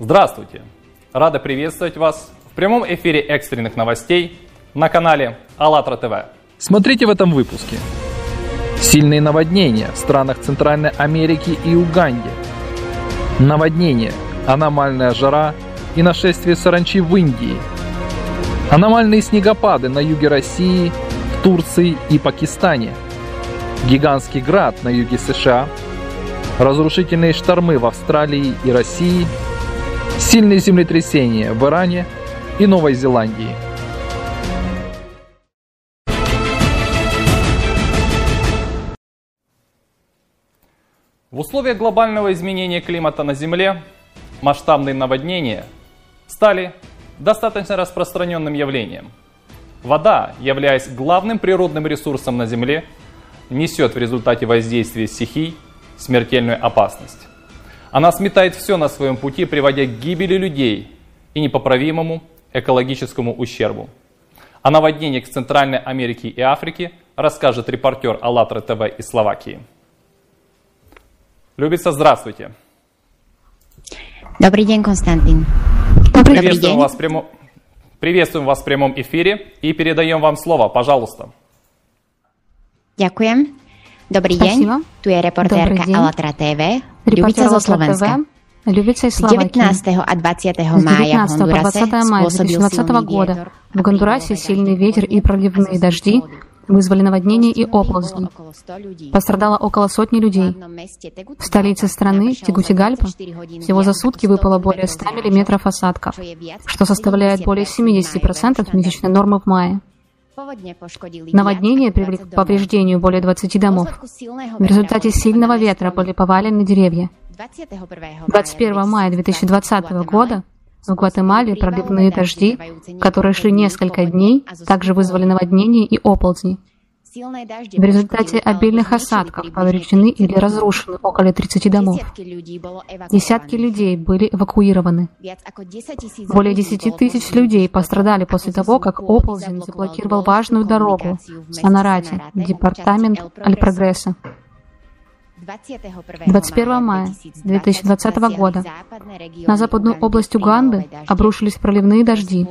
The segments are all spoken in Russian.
Здравствуйте! Рада приветствовать вас в прямом эфире экстренных новостей на канале АЛЛАТРА ТВ. Смотрите в этом выпуске. Сильные наводнения в странах Центральной Америки и Уганде. Наводнение, аномальная жара и нашествие саранчи в Индии. Аномальные снегопады на юге России, в Турции и Пакистане. Гигантский град на юге США. Разрушительные штормы в Австралии и России. Сильные землетрясения в Иране и Новой Зеландии. В условиях глобального изменения климата на Земле масштабные наводнения стали достаточно распространенным явлением. Вода, являясь главным природным ресурсом на Земле, несет в результате воздействия стихий смертельную опасность. Она сметает все на своем пути, приводя к гибели людей и непоправимому экологическому ущербу. О наводнениях в Центральной Америке и Африке расскажет репортер АЛЛАТРА ТВ из Словакии. Любица, здравствуйте. Добрый день, Константин. Добрый Приветствуем день. Вас прямо... Приветствуем вас в прямом эфире и передаем вам слово, пожалуйста. Ďakujem. Dobrý deň, tu je reportérka Alatra TV, Ľubica zo Slovenska. Любица из Словакии. 19 а 20 мая 19 по 20 мая 2020 года в Гондурасе сильный ветер и проливные дожди вызвали наводнения и оползни. Пострадало около сотни людей. В столице страны, Тегутигальпа, всего за сутки выпало более 100 мм осадков, что составляет более 70% месячной нормы в мае. Наводнение привели к повреждению более 20 домов. В результате сильного ветра были повалены деревья. 21 мая 2020 года в Гватемале проливные дожди, которые шли несколько дней, также вызвали наводнения и оползни. В результате обильных осадков повреждены или разрушены около 30 домов. Десятки людей были эвакуированы. Более 10 тысяч людей пострадали после того, как оползень заблокировал важную дорогу в Санарате, департамент Аль-Прогресса. 21 мая 2020 года на западную область Уганды обрушились проливные дожди,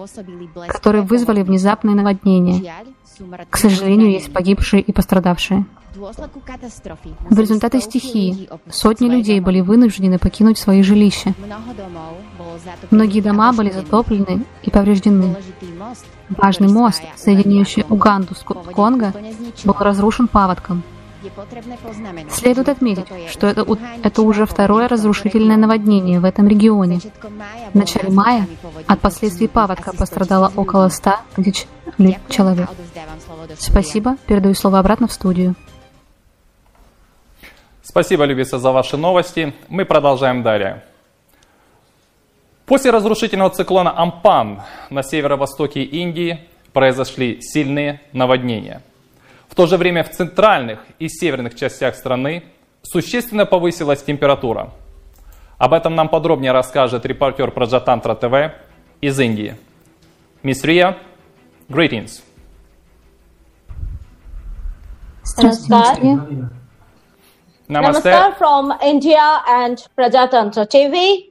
которые вызвали внезапное наводнение. К сожалению, есть погибшие и пострадавшие. В результате стихии сотни людей были вынуждены покинуть свои жилища. Многие дома были затоплены и повреждены. Важный мост, соединяющий Уганду с Конго, был разрушен паводком – Следует отметить, что это, это уже второе разрушительное наводнение в этом регионе. В начале мая от последствий паводка пострадало около 100 тысяч человек. Спасибо. Передаю слово обратно в студию. Спасибо, Любица, за ваши новости. Мы продолжаем далее. После разрушительного циклона Ампан на северо-востоке Индии произошли сильные наводнения – в то же время в центральных и северных частях страны существенно повысилась температура. Об этом нам подробнее расскажет репортер Праджатантра ТВ из Индии. Мисс Рия, greetings. Namaskar. Namaskar from India and Prajatantra TV.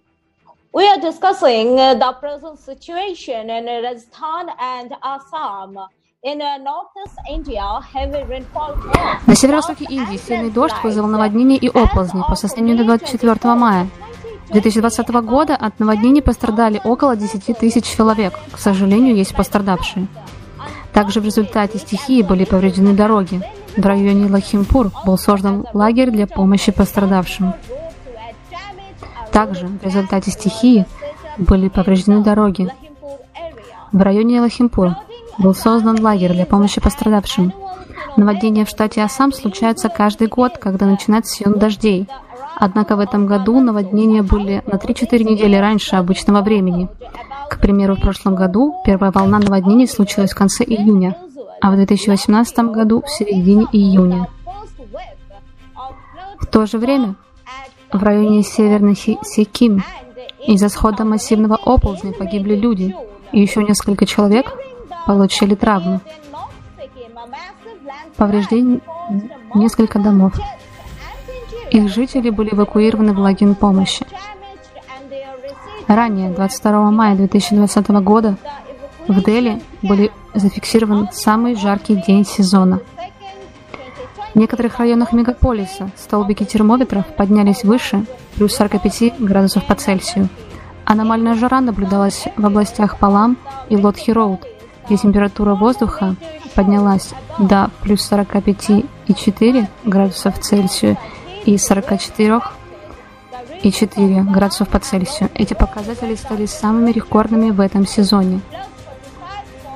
We are discussing uh, the present situation in Rajasthan and Assam. Uh, на северо-востоке Индии сильный дождь вызвал наводнение и оползни по состоянию до 24 мая. 2020 года от наводнений пострадали около 10 тысяч человек. К сожалению, есть пострадавшие. Также в результате стихии были повреждены дороги. В районе Лахимпур был создан лагерь для помощи пострадавшим. Также в результате стихии были повреждены дороги. В районе Лахимпур был создан лагерь для помощи пострадавшим. Наводнения в штате Ассам случаются каждый год, когда начинается сезон дождей. Однако в этом году наводнения были на 3-4 недели раньше обычного времени. К примеру, в прошлом году первая волна наводнений случилась в конце июня, а в 2018 году в середине июня. В то же время в районе Северной Секим из-за схода массивного оползня погибли люди, и еще несколько человек получили травмы. Повреждены несколько домов. Их жители были эвакуированы в лагерь помощи. Ранее, 22 мая 2020 года, в Дели были зафиксирован самый жаркий день сезона. В некоторых районах мегаполиса столбики термометров поднялись выше плюс 45 градусов по Цельсию. Аномальная жара наблюдалась в областях Палам и Лотхи-Роуд, где температура воздуха поднялась до плюс 45,4 градусов Цельсия и 44,4 градусов по Цельсию. Эти показатели стали самыми рекордными в этом сезоне.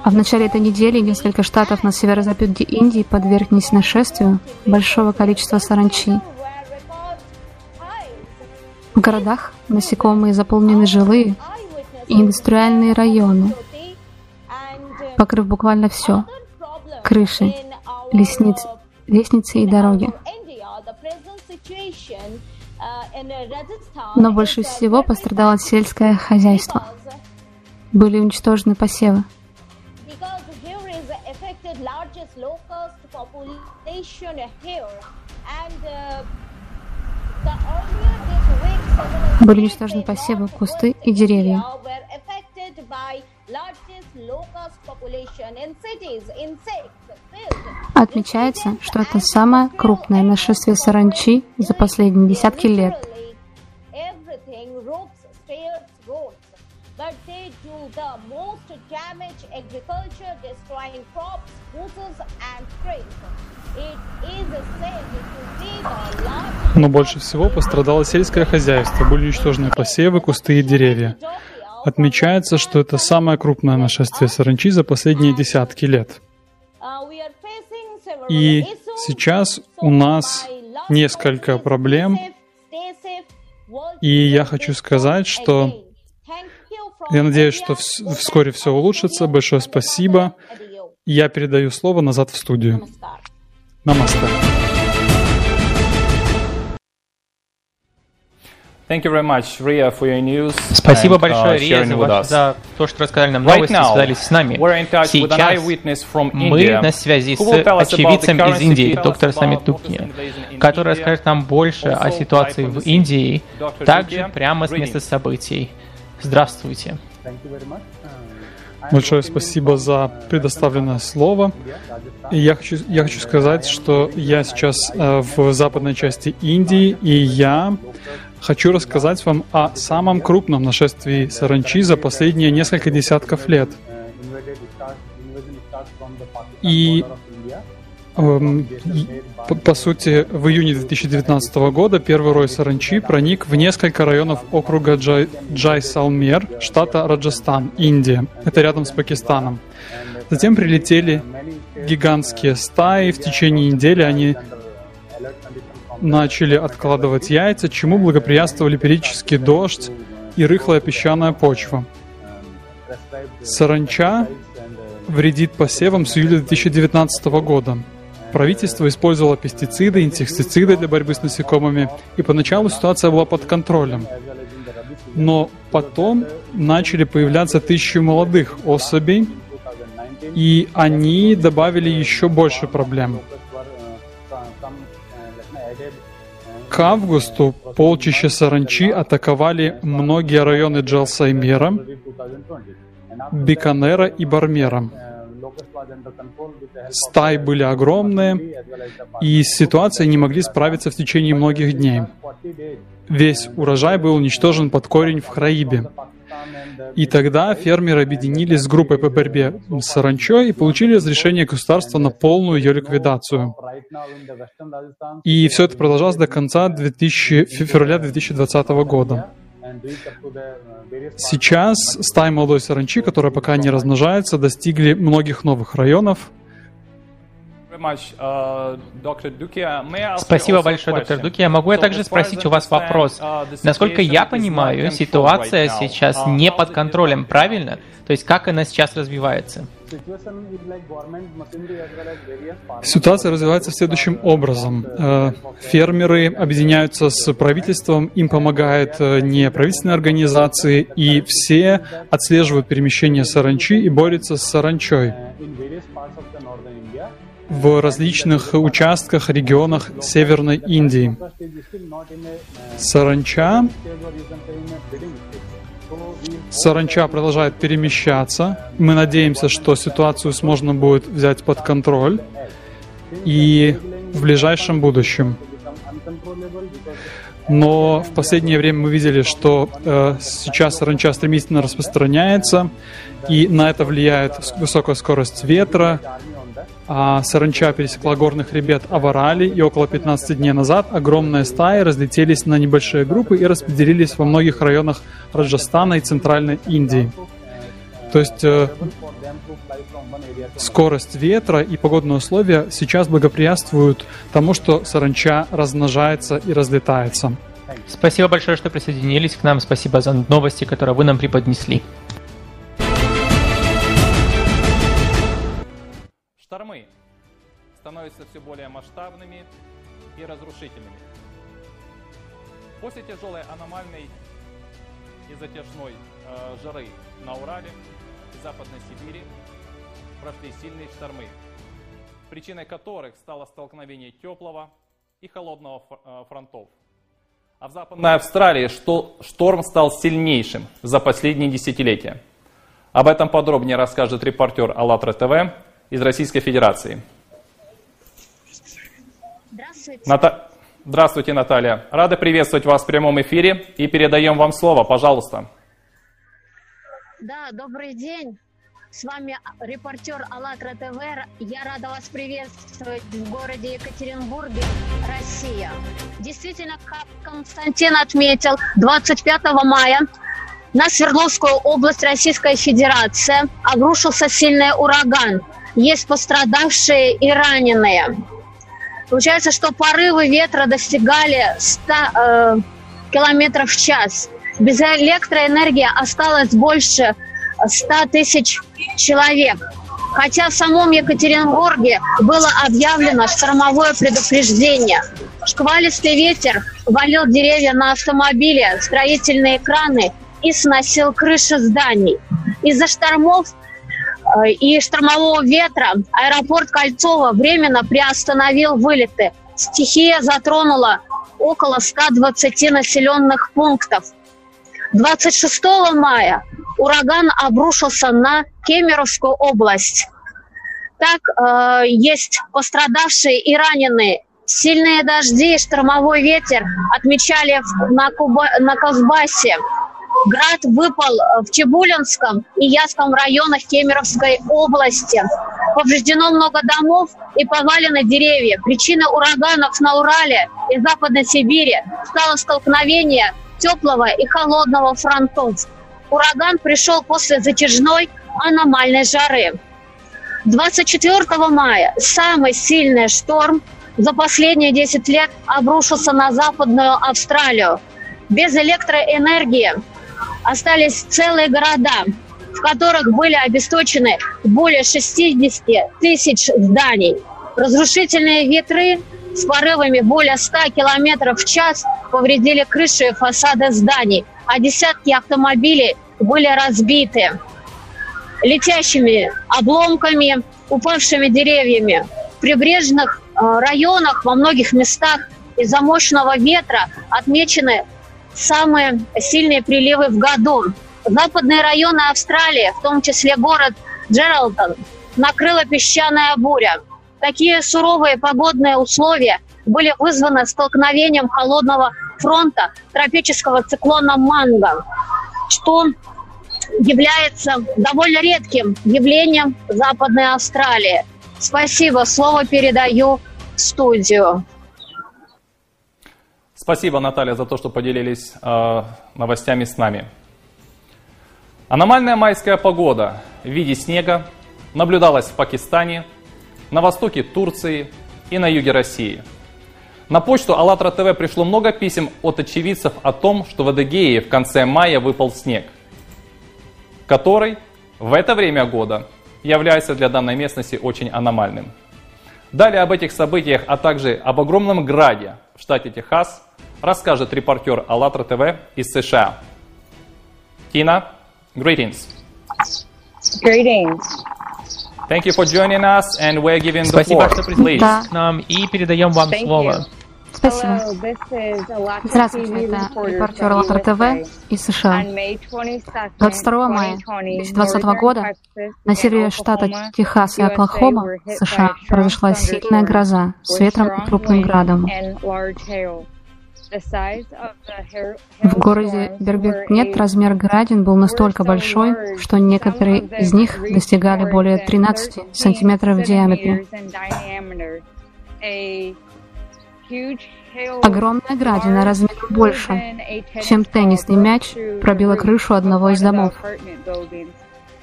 А в начале этой недели несколько штатов на северо-западе Индии подверглись нашествию большого количества саранчи. В городах насекомые заполнены жилые и индустриальные районы, покрыв буквально все – крыши, лестниц, лестницы и дороги. Но больше всего пострадало сельское хозяйство. Были уничтожены посевы – были уничтожены посевы, кусты и деревья. Отмечается, что это самое крупное нашествие саранчи за последние десятки лет. Но больше всего пострадало сельское хозяйство, были уничтожены посевы, кусты и деревья. Отмечается, что это самое крупное нашествие саранчи за последние десятки лет. И сейчас у нас несколько проблем, и я хочу сказать, что я надеюсь, что вскоре все улучшится. Большое спасибо. Я передаю слово назад в студию. Намасте. Спасибо большое, Рия, за, ваш, за то, что рассказали нам новости, right связались с нами. Сейчас мы на связи с очевидцем из Индии, доктор Самит Дукни, который расскажет нам больше о ситуации в Индии, также прямо с места событий. Здравствуйте. Большое спасибо за предоставленное слово. И я хочу, я хочу сказать, что я сейчас э, в западной части Индии, и я хочу рассказать вам о самом крупном нашествии саранчи за последние несколько десятков лет. И Эм, по, сути, в июне 2019 года первый рой саранчи проник в несколько районов округа Джай, Джайсалмер, штата Раджастан, Индия. Это рядом с Пакистаном. Затем прилетели гигантские стаи. В течение недели они начали откладывать яйца, чему благоприятствовали периодический дождь и рыхлая песчаная почва. Саранча вредит посевам с июля 2019 года. Правительство использовало пестициды, инсектициды для борьбы с насекомыми, и поначалу ситуация была под контролем. Но потом начали появляться тысячи молодых особей, и они добавили еще больше проблем. К августу полчища саранчи атаковали многие районы Джалсаймера, Биканера и Бармера. Стаи были огромные, и с ситуацией не могли справиться в течение многих дней. Весь урожай был уничтожен под корень в Храибе. И тогда фермеры объединились с группой по борьбе с саранчой и получили разрешение государства на полную ее ликвидацию. И все это продолжалось до конца 2000, февраля 2020 года. Сейчас стаи молодой саранчи, которая пока не размножается, достигли многих новых районов. Спасибо большое, доктор Дуки. Я могу я также спросить у вас вопрос? Насколько я понимаю, ситуация сейчас не под контролем, правильно? То есть как она сейчас развивается? Ситуация развивается следующим образом. Э, фермеры объединяются с правительством, им помогают э, неправительственные организации, и все отслеживают перемещение саранчи и борются с саранчой в различных участках, регионах Северной Индии. Саранча Саранча продолжает перемещаться. Мы надеемся, что ситуацию сможно будет взять под контроль и в ближайшем будущем. Но в последнее время мы видели, что э, сейчас саранча стремительно распространяется, и на это влияет высокая скорость ветра, а саранча пересекла горный хребет Аварали, и около 15 дней назад огромные стаи разлетелись на небольшие группы и распределились во многих районах Раджастана и Центральной Индии. То есть э, скорость ветра и погодные условия сейчас благоприятствуют тому, что саранча размножается и разлетается. Спасибо большое, что присоединились к нам. Спасибо за новости, которые вы нам преподнесли. Становятся все более масштабными и разрушительными. После тяжелой аномальной и затяжной э, жары на Урале и Западной Сибири прошли сильные штормы, причиной которых стало столкновение теплого и холодного э, фронтов. А в Западной Австралии шторм стал сильнейшим за последние десятилетия. Об этом подробнее расскажет репортер АЛЛАТРА ТВ из Российской Федерации. Ната... Здравствуйте, Наталья. Рада приветствовать вас в прямом эфире и передаем вам слово. Пожалуйста. Да, добрый день. С вами репортер АЛЛАТРА ТВ. Я рада вас приветствовать в городе Екатеринбурге, Россия. Действительно, как Константин отметил, 25 мая на Свердловскую область Российской Федерации обрушился сильный ураган – есть пострадавшие и раненые. Получается, что порывы ветра достигали 100 э, километров в час. Без электроэнергии осталось больше 100 тысяч человек. Хотя в самом Екатеринбурге было объявлено штормовое предупреждение. Шквалистый ветер валил деревья на автомобили, строительные краны и сносил крыши зданий. Из-за штормов и штормового ветра аэропорт Кольцово временно приостановил вылеты. Стихия затронула около 120 населенных пунктов. 26 мая ураган обрушился на Кемеровскую область. Так, э, есть пострадавшие и раненые. Сильные дожди и штормовой ветер отмечали на, Куба, на Казбасе. Град выпал э, в Чебулинском и Яском районах Кемеровской области. Повреждено много домов и повалены деревья. Причиной ураганов на Урале и Западной Сибири стало столкновение теплого и холодного фронтов. Ураган пришел после затяжной аномальной жары. 24 мая самый сильный шторм за последние 10 лет обрушился на Западную Австралию. Без электроэнергии остались целые города, в которых были обесточены более 60 тысяч зданий. Разрушительные ветры с порывами более 100 км в час повредили крыши и фасады зданий, а десятки автомобилей были разбиты летящими обломками, упавшими деревьями. В прибрежных э, районах во многих местах из-за мощного ветра отмечены самые сильные приливы в году. Западные районы Австралии, в том числе город Джералдон, накрыла песчаная буря. Такие суровые погодные условия были вызваны столкновением холодного фронта тропического циклона Манго, что является довольно редким явлением Западной Австралии. Спасибо, слово передаю в студию. Спасибо, Наталья, за то, что поделились э, новостями с нами. Аномальная майская погода в виде снега наблюдалась в Пакистане, на востоке Турции и на юге России. На почту АЛЛАТРА ТВ пришло много писем от очевидцев о том, что в Адыгее в конце мая выпал снег, который в это время года является для данной местности очень аномальным. Далее об этих событиях, а также об огромном граде в штате Техас расскажет репортер АЛЛАТРА ТВ из США. Тина, greetings. Greetings. Thank you for joining us, and we're giving the Спасибо, что присоединились к нам и передаем вам слово. Спасибо. Здравствуйте, это репортер АЛЛАТРА ТВ из США. 22 мая 2020 года на севере штата Техас и Оклахома, США, произошла сильная гроза с ветром и крупным градом. В городе Бербекнет размер градин был настолько большой, что некоторые из них достигали более 13 сантиметров в диаметре. Огромная градина размером больше, чем теннисный мяч, пробила крышу одного из домов.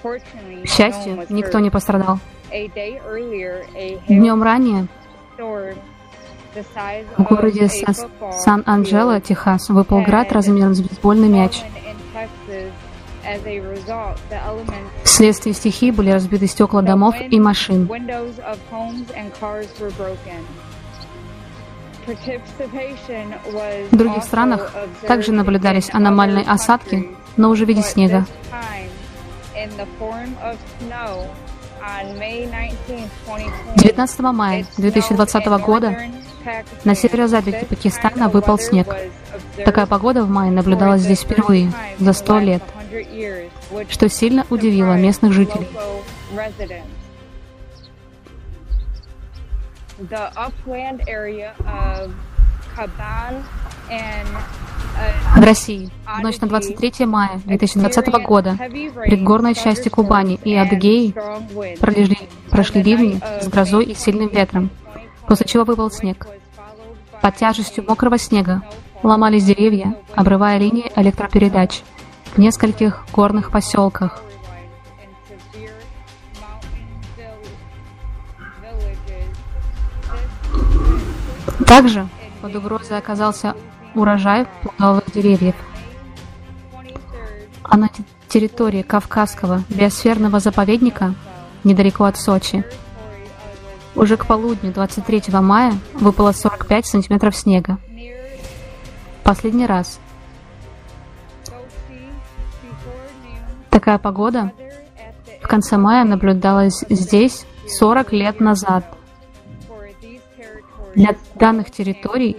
К счастью, никто не пострадал. Днем ранее в городе Сан-Анджело, Техас, выпал град размером с бейсбольный мяч. Вследствие стихии были разбиты стекла домов и машин. В других странах также наблюдались аномальные осадки, но уже в виде снега. 19 мая 2020 года на северо-западе Пакистана выпал снег. Такая погода в мае наблюдалась здесь впервые за сто лет, что сильно удивило местных жителей. В России. В ночь на 23 мая 2020 года. предгорной части Кубани и Адыгеи прошли, прошли ливни с грозой и сильным ветром после чего выпал снег. Под тяжестью мокрого снега ломались деревья, обрывая линии электропередач в нескольких горных поселках. Также под угрозой оказался урожай плодовых деревьев. А на территории Кавказского биосферного заповедника, недалеко от Сочи, уже к полудню 23 мая выпало 45 сантиметров снега. Последний раз. Такая погода в конце мая наблюдалась здесь 40 лет назад. Для данных территорий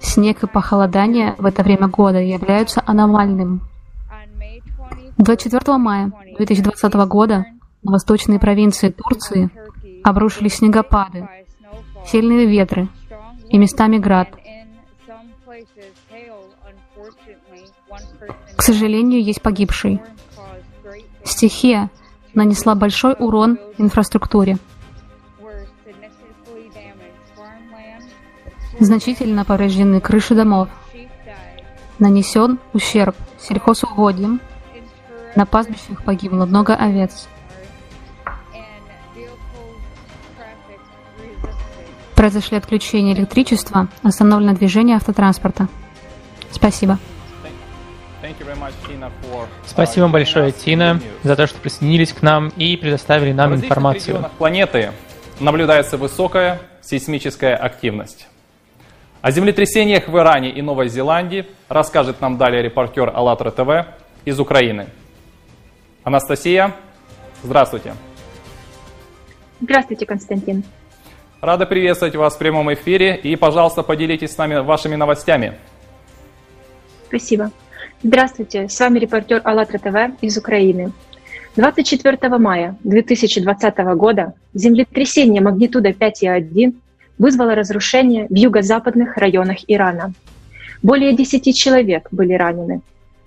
снег и похолодание в это время года являются аномальным. 24 мая 2020 года на восточной провинции Турции обрушились снегопады, сильные ветры и местами град. К сожалению, есть погибшие. Стихия нанесла большой урон инфраструктуре. Значительно повреждены крыши домов. Нанесен ущерб сельхозугодьям. На пастбищах погибло много овец. произошли отключения электричества, остановлено движение автотранспорта. Спасибо. Спасибо большое, Тина, за то, что присоединились к нам и предоставили нам информацию. В планеты наблюдается высокая сейсмическая активность. О землетрясениях в Иране и Новой Зеландии расскажет нам далее репортер АЛЛАТРА ТВ из Украины. Анастасия, здравствуйте. Здравствуйте, Константин. Рада приветствовать вас в прямом эфире и, пожалуйста, поделитесь с нами вашими новостями. Спасибо. Здравствуйте, с вами репортер АЛЛАТРА ТВ из Украины. 24 мая 2020 года землетрясение магнитудой 5,1 вызвало разрушение в юго-западных районах Ирана. Более 10 человек были ранены.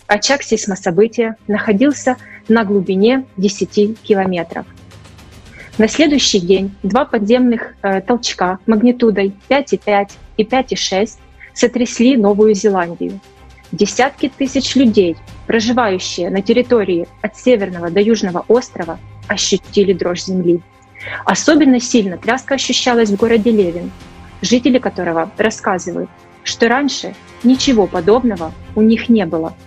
Очаг сейсмособытия находился на глубине 10 километров. На следующий день два подземных э, толчка магнитудой 5,5 и 5,6 сотрясли Новую Зеландию. Десятки тысяч людей, проживающие на территории от северного до южного острова, ощутили дрожь земли. Особенно сильно тряска ощущалась в городе Левин, жители которого рассказывают, что раньше ничего подобного у них не было –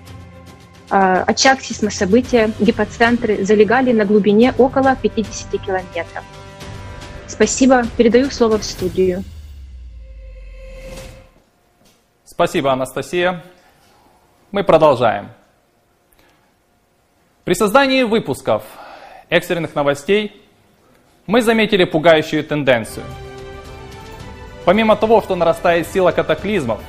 а, очаг сейсмособытия, гипоцентры залегали на глубине около 50 километров. Спасибо. Передаю слово в студию. Спасибо, Анастасия. Мы продолжаем. При создании выпусков экстренных новостей мы заметили пугающую тенденцию. Помимо того, что нарастает сила катаклизмов,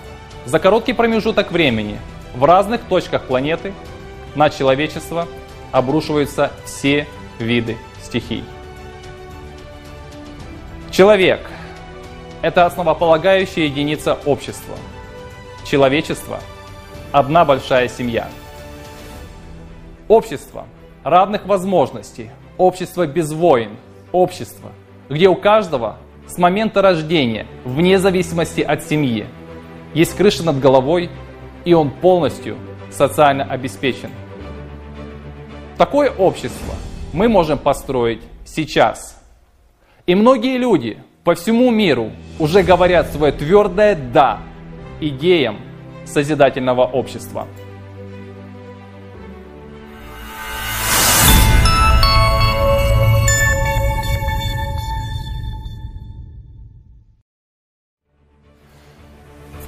за короткий промежуток времени в разных точках планеты на человечество обрушиваются все виды стихий. Человек – это основополагающая единица общества. Человечество – одна большая семья. Общество равных возможностей, общество без войн, общество, где у каждого с момента рождения, вне зависимости от семьи, есть крыша над головой, и он полностью социально обеспечен. Такое общество мы можем построить сейчас. И многие люди по всему миру уже говорят свое твердое «да» идеям созидательного общества.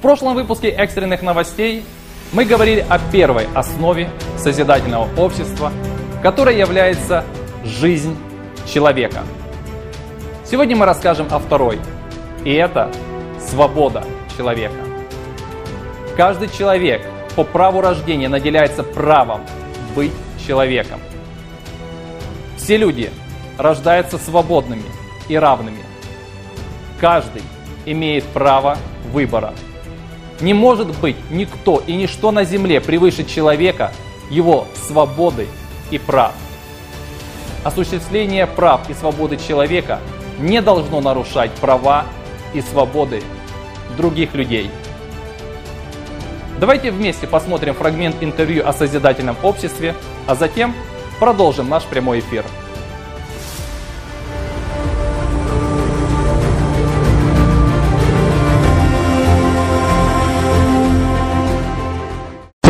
В прошлом выпуске экстренных новостей мы говорили о первой основе созидательного общества, которой является жизнь человека. Сегодня мы расскажем о второй, и это свобода человека. Каждый человек по праву рождения наделяется правом быть человеком. Все люди рождаются свободными и равными. Каждый имеет право выбора – не может быть никто и ничто на земле превыше человека, его свободы и прав. Осуществление прав и свободы человека не должно нарушать права и свободы других людей. Давайте вместе посмотрим фрагмент интервью о созидательном обществе, а затем продолжим наш прямой эфир.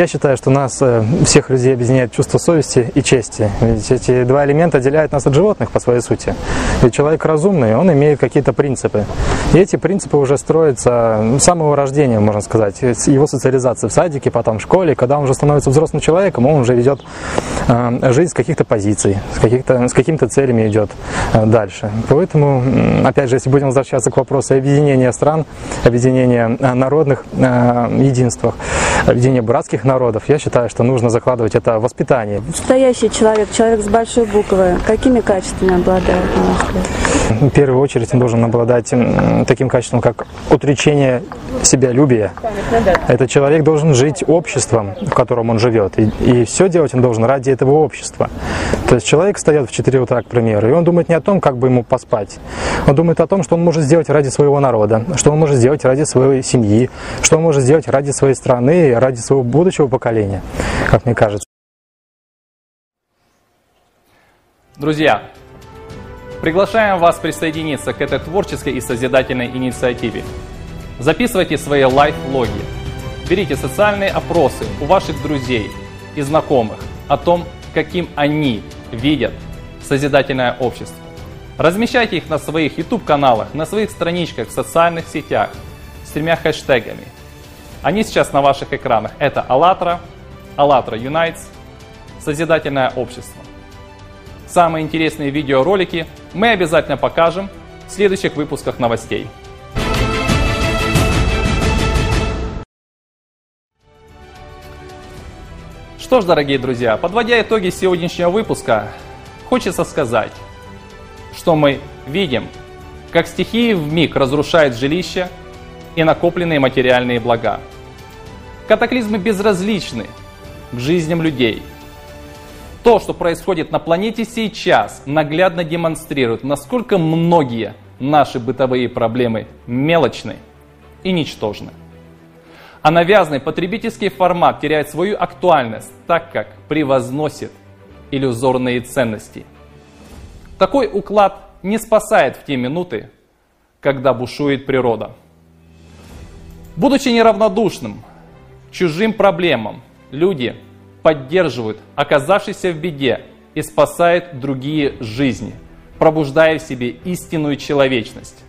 Я считаю, что нас, э, всех людей, объединяет чувство совести и чести. Ведь эти два элемента отделяют нас от животных по своей сути. Ведь человек разумный, он имеет какие-то принципы. И эти принципы уже строятся с самого рождения, можно сказать. Его социализация в садике, потом в школе. Когда он уже становится взрослым человеком, он уже ведет э, жизнь с каких-то позиций, с, каких-то, с какими-то целями идет э, дальше. Поэтому, опять же, если будем возвращаться к вопросу объединения стран, объединения народных единствах, объединения братских народов, я считаю, что нужно закладывать это в воспитание. Настоящий человек, человек с большой буквы, какими качествами обладает, на ваш взгляд? В первую очередь он должен обладать таким качеством, как отречение себялюбия. Этот человек должен жить обществом, в котором он живет, и, и все делать он должен ради этого общества. То есть человек встает в 4 утра, к примеру, и он думает не о том, как бы ему поспать. Он думает о том, что он может сделать ради своего народа, что он может сделать ради своей семьи, что он может сделать ради своей страны, ради своего будущего будущего поколения, как мне кажется. Друзья, приглашаем вас присоединиться к этой творческой и созидательной инициативе. Записывайте свои лайф-логи. Берите социальные опросы у ваших друзей и знакомых о том, каким они видят созидательное общество. Размещайте их на своих YouTube-каналах, на своих страничках в социальных сетях с тремя хэштегами – они сейчас на ваших экранах. Это АЛЛАТРА, АЛЛАТРА Unites, Созидательное общество. Самые интересные видеоролики мы обязательно покажем в следующих выпусках новостей. Что ж, дорогие друзья, подводя итоги сегодняшнего выпуска, хочется сказать, что мы видим, как стихии в миг разрушают жилища и накопленные материальные блага. Катаклизмы безразличны к жизням людей. То, что происходит на планете сейчас, наглядно демонстрирует, насколько многие наши бытовые проблемы мелочны и ничтожны. А навязанный потребительский формат теряет свою актуальность, так как превозносит иллюзорные ценности. Такой уклад не спасает в те минуты, когда бушует природа. Будучи неравнодушным чужим проблемам, люди поддерживают оказавшихся в беде и спасают другие жизни, пробуждая в себе истинную человечность.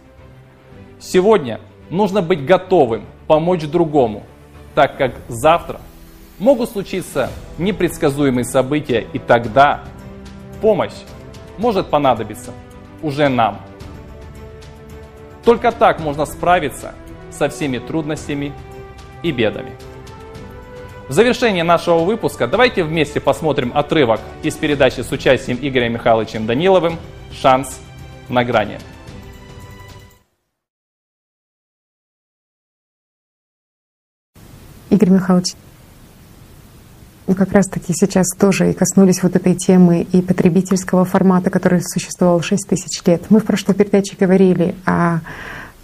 Сегодня нужно быть готовым помочь другому, так как завтра могут случиться непредсказуемые события, и тогда помощь может понадобиться уже нам. Только так можно справиться со всеми трудностями и бедами. В завершение нашего выпуска давайте вместе посмотрим отрывок из передачи с участием Игоря Михайловичем Даниловым «Шанс на грани». Игорь Михайлович, ну, как раз-таки сейчас тоже и коснулись вот этой темы и потребительского формата, который существовал 6 тысяч лет. Мы в прошлой передаче говорили о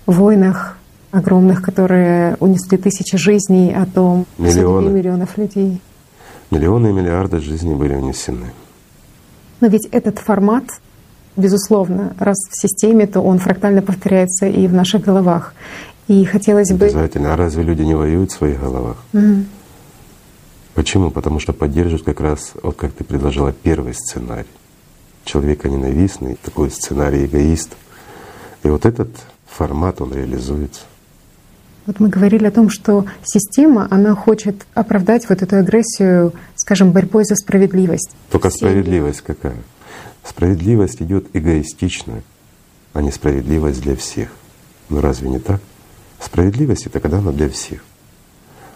войнах огромных, которые унесли тысячи жизней, о том, Миллионы. миллионов людей. Миллионы и миллиарды жизней были унесены. Но ведь этот формат, безусловно, раз в системе, то он фрактально повторяется и в наших головах. И хотелось бы... Обязательно. А разве люди не воюют в своих головах? Мгм. Почему? Потому что поддерживают как раз, вот как ты предложила, первый сценарий. Человека ненавистный, такой сценарий эгоист. И вот этот формат, он реализуется. Вот мы говорили о том, что система, она хочет оправдать вот эту агрессию, скажем, борьбой за справедливость. Только справедливость какая? Справедливость идет эгоистично, а не справедливость для всех. Ну разве не так? Справедливость это когда она для всех.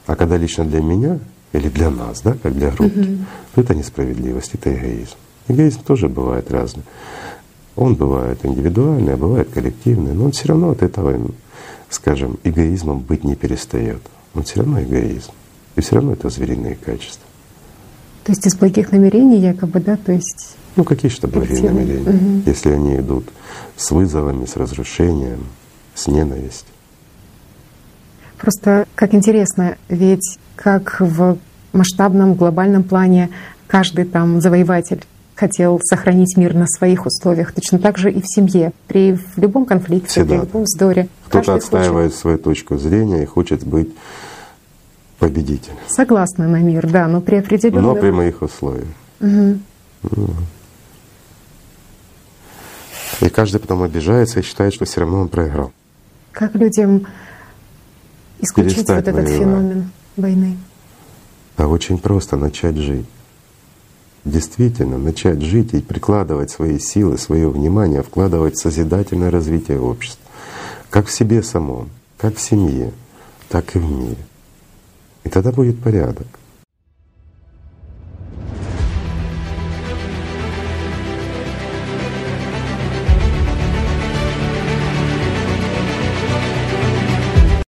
А когда лично для меня или для нас, да, как для группы, Мгм. то это несправедливость, это эгоизм. Эгоизм тоже бывает разный. Он бывает индивидуальный, а бывает коллективный, но он все равно от этого, скажем, эгоизмом быть не перестает. Он все равно эгоизм. И все равно это звериные качества. То есть из благих намерений якобы, да, то есть Ну какие что благие Коллективный. намерения, Мгм. если они идут с вызовами, с разрушением, с ненавистью. Просто как интересно, ведь как в масштабном глобальном плане каждый там завоеватель хотел сохранить мир на своих условиях, точно так же и в семье, при в любом конфликте, Всегда. при любом вздоре. Кто-то Каждый хочет- отстаивает свою точку зрения и хочет быть победителем. Согласна на мир, да, но при определенных... Но при моих условиях. Мгм. И каждый потом обижается и считает, что все равно он проиграл. Как людям исключить вот Перестать этот воевать. феномен войны? А очень просто начать жить. Действительно, начать жить и прикладывать свои силы, свое внимание, вкладывать в созидательное развитие общества. Как в себе самом, как в семье, так и в мире. И тогда будет порядок.